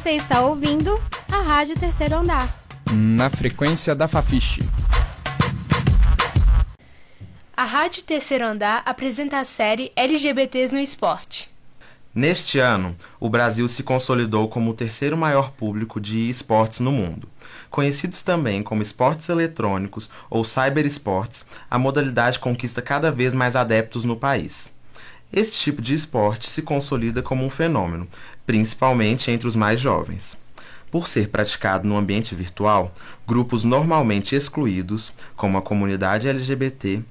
Você está ouvindo a Rádio Terceiro Andar. Na frequência da Fafiche. A Rádio Terceiro Andar apresenta a série LGBTs no Esporte. Neste ano, o Brasil se consolidou como o terceiro maior público de esportes no mundo. Conhecidos também como esportes eletrônicos ou cyberesportes, a modalidade conquista cada vez mais adeptos no país. Este tipo de esporte se consolida como um fenômeno, principalmente entre os mais jovens. Por ser praticado no ambiente virtual, grupos normalmente excluídos, como a comunidade LGBT,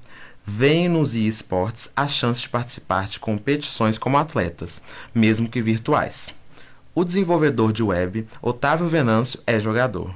veem nos esportes a chance de participar de competições como atletas, mesmo que virtuais. O desenvolvedor de web, Otávio Venâncio, é jogador.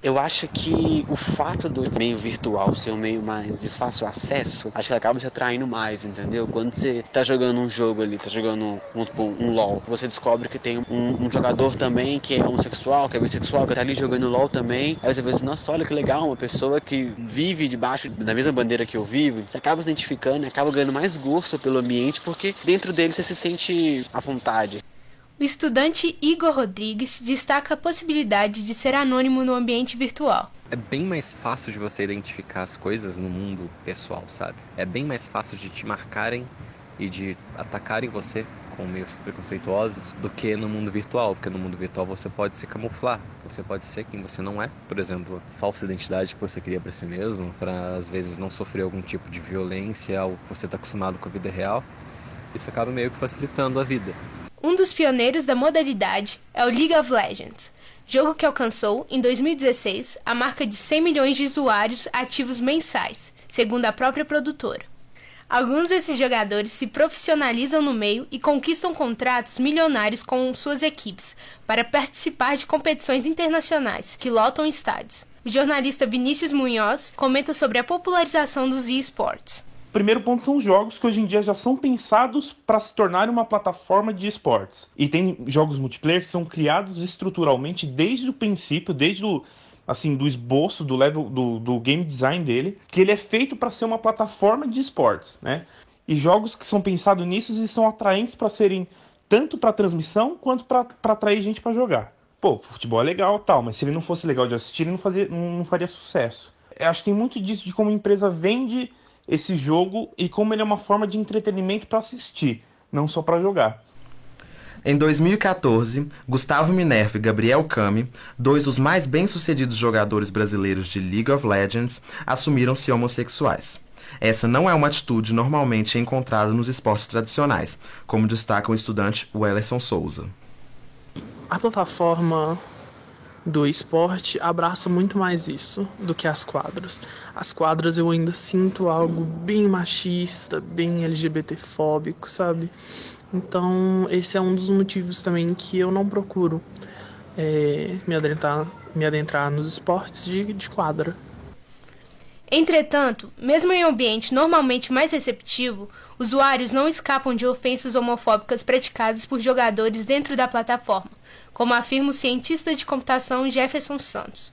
Eu acho que o fato do meio virtual ser um meio mais de fácil acesso, acho que acaba te atraindo mais, entendeu? Quando você tá jogando um jogo ali, tá jogando um, um, LOL, você descobre que tem um, um, jogador também que é homossexual, que é bissexual, que tá ali jogando LOL também. Aí você vê assim, nossa, olha que legal, uma pessoa que vive debaixo da mesma bandeira que eu vivo. Você acaba se identificando, acaba ganhando mais gosto pelo ambiente, porque dentro dele você se sente à vontade. O estudante Igor Rodrigues destaca a possibilidade de ser anônimo no ambiente virtual. É bem mais fácil de você identificar as coisas no mundo pessoal, sabe? É bem mais fácil de te marcarem e de atacarem você com meios preconceituosos do que no mundo virtual, porque no mundo virtual você pode se camuflar, você pode ser quem você não é, por exemplo, falsa identidade que você cria para si mesmo, para às vezes não sofrer algum tipo de violência, algo que você está acostumado com a vida real. Isso acaba meio que facilitando a vida. Um dos pioneiros da modalidade é o League of Legends, jogo que alcançou, em 2016, a marca de 100 milhões de usuários ativos mensais, segundo a própria produtora. Alguns desses jogadores se profissionalizam no meio e conquistam contratos milionários com suas equipes para participar de competições internacionais que lotam estádios. O jornalista Vinícius Munhoz comenta sobre a popularização dos esportes primeiro ponto são os jogos que hoje em dia já são pensados para se tornarem uma plataforma de esportes. E tem jogos multiplayer que são criados estruturalmente desde o princípio, desde o assim do esboço do level do, do game design dele, que ele é feito para ser uma plataforma de esportes, né? E jogos que são pensados nisso e são atraentes para serem tanto para transmissão quanto para atrair gente para jogar. Pô, futebol é legal, tal, mas se ele não fosse legal de assistir, ele não, fazia, não, não faria sucesso. Eu acho que tem muito disso de como a empresa vende esse jogo e como ele é uma forma de entretenimento para assistir, não só para jogar. Em 2014, Gustavo Minerva e Gabriel Cami, dois dos mais bem-sucedidos jogadores brasileiros de League of Legends, assumiram-se homossexuais. Essa não é uma atitude normalmente encontrada nos esportes tradicionais, como destaca o estudante Wellerson Souza. A plataforma do esporte abraça muito mais isso do que as quadras. As quadras eu ainda sinto algo bem machista, bem LGBTfóbico, sabe? Então, esse é um dos motivos também que eu não procuro é, me, adentrar, me adentrar nos esportes de, de quadra. Entretanto, mesmo em um ambiente normalmente mais receptivo, usuários não escapam de ofensas homofóbicas praticadas por jogadores dentro da plataforma, como afirma o cientista de computação Jefferson Santos.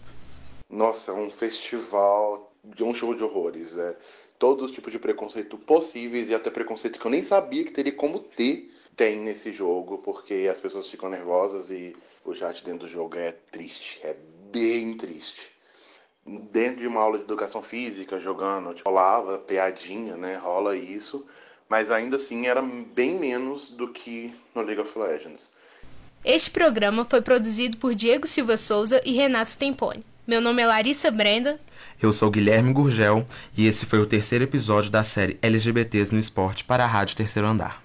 Nossa, é um festival, de um show de horrores. É todos os tipos de preconceito possíveis e até preconceito que eu nem sabia que teria como ter, tem nesse jogo, porque as pessoas ficam nervosas e o chat dentro do jogo é triste, é bem triste dentro de uma aula de educação física, jogando, tipo, rolava piadinha, né? Rola isso, mas ainda assim era bem menos do que no League of Legends. Este programa foi produzido por Diego Silva Souza e Renato Tempone. Meu nome é Larissa Brenda. Eu sou Guilherme Gurgel e esse foi o terceiro episódio da série LGBTs no Esporte para a Rádio Terceiro Andar.